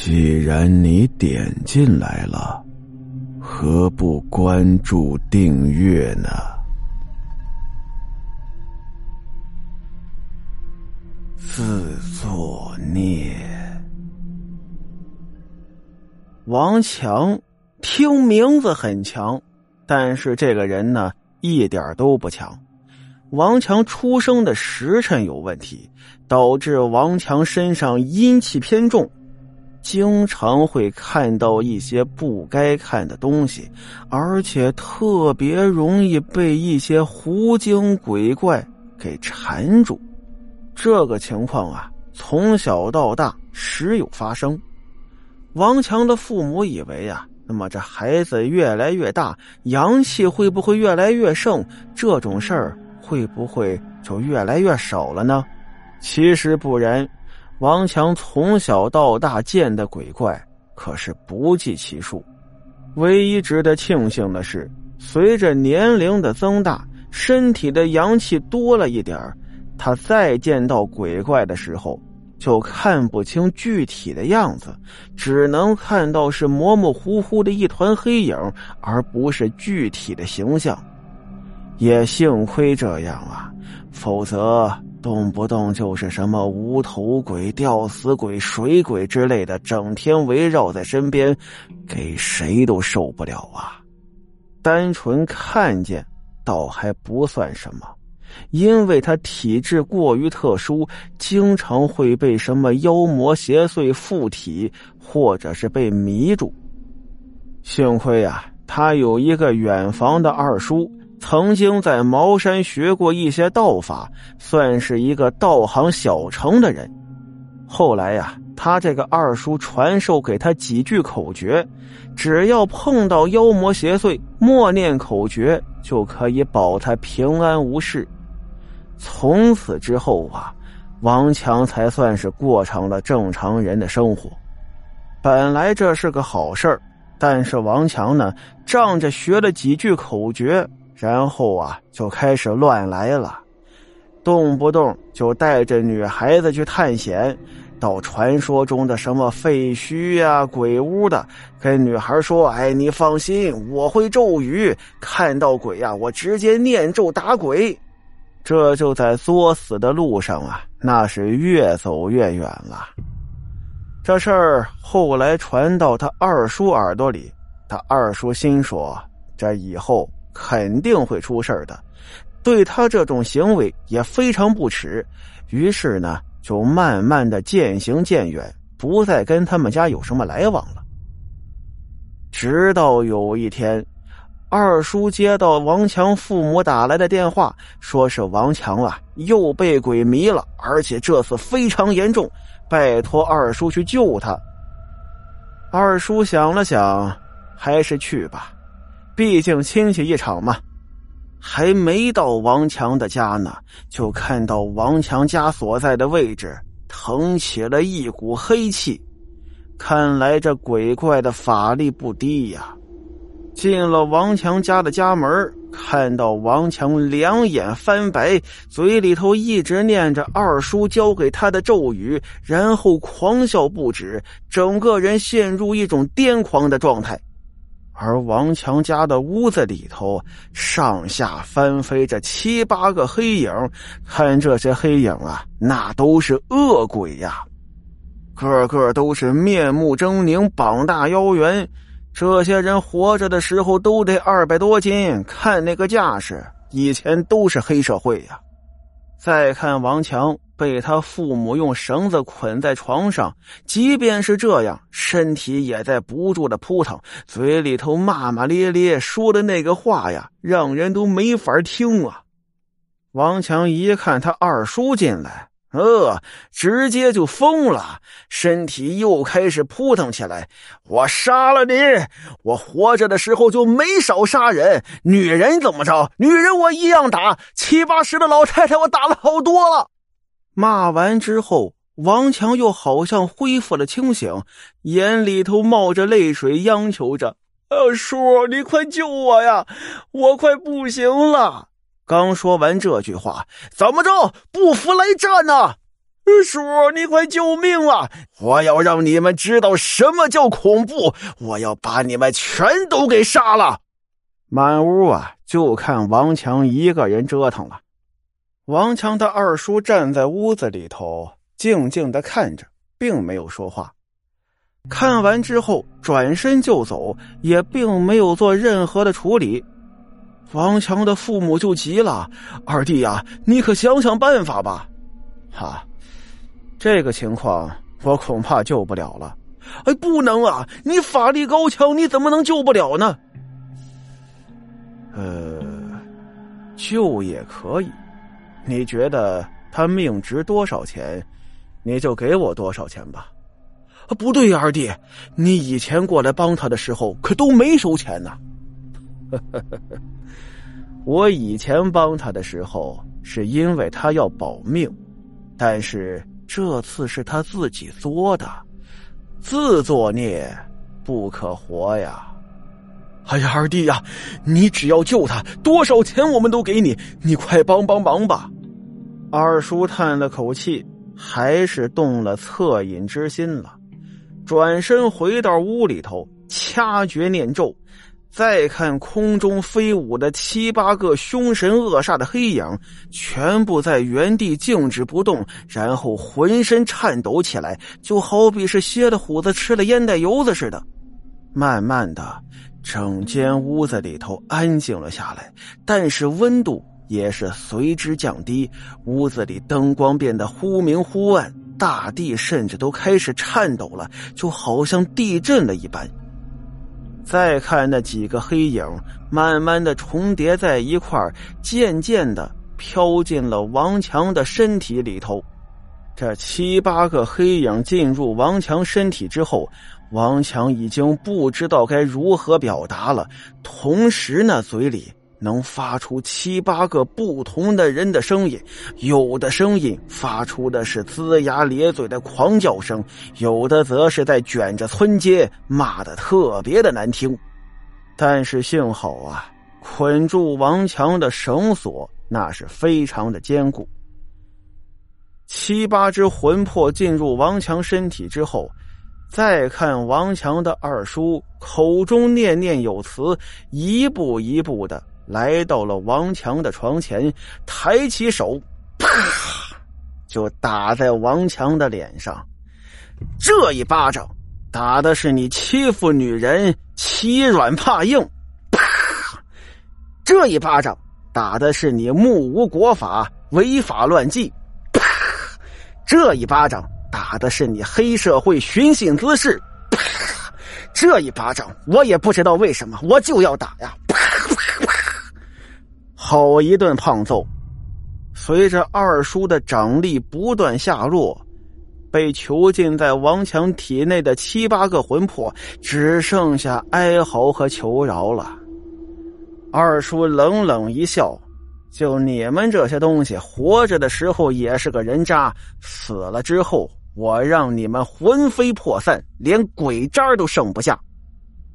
既然你点进来了，何不关注订阅呢？自作孽。王强听名字很强，但是这个人呢，一点都不强。王强出生的时辰有问题，导致王强身上阴气偏重。经常会看到一些不该看的东西，而且特别容易被一些狐精鬼怪给缠住。这个情况啊，从小到大时有发生。王强的父母以为啊，那么这孩子越来越大，阳气会不会越来越盛？这种事儿会不会就越来越少了呢？其实不然。王强从小到大见的鬼怪可是不计其数，唯一值得庆幸的是，随着年龄的增大，身体的阳气多了一点他再见到鬼怪的时候，就看不清具体的样子，只能看到是模模糊糊的一团黑影，而不是具体的形象。也幸亏这样啊，否则。动不动就是什么无头鬼、吊死鬼、水鬼之类的，整天围绕在身边，给谁都受不了啊！单纯看见倒还不算什么，因为他体质过于特殊，经常会被什么妖魔邪祟附体，或者是被迷住。幸亏啊，他有一个远房的二叔。曾经在茅山学过一些道法，算是一个道行小成的人。后来呀，他这个二叔传授给他几句口诀，只要碰到妖魔邪祟，默念口诀就可以保他平安无事。从此之后啊，王强才算是过上了正常人的生活。本来这是个好事儿，但是王强呢，仗着学了几句口诀。然后啊，就开始乱来了，动不动就带着女孩子去探险，到传说中的什么废墟呀、鬼屋的，跟女孩说：“哎，你放心，我会咒语，看到鬼呀，我直接念咒打鬼。”这就在作死的路上啊，那是越走越远了。这事儿后来传到他二叔耳朵里，他二叔心说：“这以后。”肯定会出事的，对他这种行为也非常不耻，于是呢，就慢慢的渐行渐远，不再跟他们家有什么来往了。直到有一天，二叔接到王强父母打来的电话，说是王强啊又被鬼迷了，而且这次非常严重，拜托二叔去救他。二叔想了想，还是去吧。毕竟亲戚一场嘛，还没到王强的家呢，就看到王强家所在的位置腾起了一股黑气，看来这鬼怪的法力不低呀。进了王强家的家门，看到王强两眼翻白，嘴里头一直念着二叔教给他的咒语，然后狂笑不止，整个人陷入一种癫狂的状态。而王强家的屋子里头，上下翻飞着七八个黑影，看这些黑影啊，那都是恶鬼呀，个个都是面目狰狞、膀大腰圆。这些人活着的时候都得二百多斤，看那个架势，以前都是黑社会呀。再看王强。被他父母用绳子捆在床上，即便是这样，身体也在不住的扑腾，嘴里头骂骂咧咧，说的那个话呀，让人都没法听啊！王强一看他二叔进来，呃，直接就疯了，身体又开始扑腾起来。我杀了你！我活着的时候就没少杀人，女人怎么着？女人我一样打，七八十的老太太我打了好多了。骂完之后，王强又好像恢复了清醒，眼里头冒着泪水，央求着：“二叔，你快救我呀！我快不行了！”刚说完这句话，怎么着？不服来战呐！叔，你快救命啊！我要让你们知道什么叫恐怖！我要把你们全都给杀了！满屋啊，就看王强一个人折腾了。王强的二叔站在屋子里头，静静的看着，并没有说话。看完之后，转身就走，也并没有做任何的处理。王强的父母就急了：“二弟呀，你可想想办法吧！”哈，这个情况我恐怕救不了了。哎，不能啊！你法力高强，你怎么能救不了呢？呃，救也可以。你觉得他命值多少钱，你就给我多少钱吧。不对呀，二弟，你以前过来帮他的时候可都没收钱呢。我以前帮他的时候是因为他要保命，但是这次是他自己作的，自作孽不可活呀！哎呀，二弟呀，你只要救他，多少钱我们都给你，你快帮帮忙吧！二叔叹了口气，还是动了恻隐之心了。转身回到屋里头，掐诀念咒，再看空中飞舞的七八个凶神恶煞的黑影，全部在原地静止不动，然后浑身颤抖起来，就好比是歇了虎子吃了烟袋油子似的。慢慢的，整间屋子里头安静了下来，但是温度也是随之降低，屋子里灯光变得忽明忽暗。大地甚至都开始颤抖了，就好像地震了一般。再看那几个黑影，慢慢的重叠在一块渐渐的飘进了王强的身体里头。这七八个黑影进入王强身体之后，王强已经不知道该如何表达了，同时那，嘴里。能发出七八个不同的人的声音，有的声音发出的是龇牙咧嘴的狂叫声，有的则是在卷着村街骂的特别的难听。但是幸好啊，捆住王强的绳索那是非常的坚固。七八只魂魄进入王强身体之后，再看王强的二叔口中念念有词，一步一步的。来到了王强的床前，抬起手，啪，就打在王强的脸上。这一巴掌打的是你欺负女人欺软怕硬，啪！这一巴掌打的是你目无国法违法乱纪，啪！这一巴掌打的是你黑社会寻衅滋事，啪！这一巴掌我也不知道为什么，我就要打呀！好一顿胖揍，随着二叔的掌力不断下落，被囚禁在王强体内的七八个魂魄只剩下哀嚎和求饶了。二叔冷冷一笑：“就你们这些东西，活着的时候也是个人渣，死了之后，我让你们魂飞魄散，连鬼渣都剩不下。”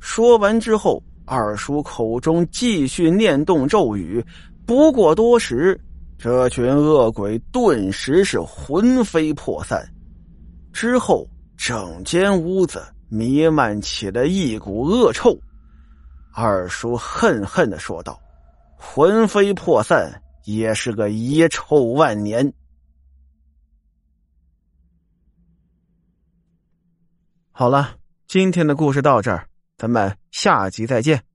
说完之后。二叔口中继续念动咒语，不过多时，这群恶鬼顿时是魂飞魄散。之后，整间屋子弥漫起了一股恶臭。二叔恨恨的说道：“魂飞魄散也是个遗臭万年。”好了，今天的故事到这儿。咱们下集再见。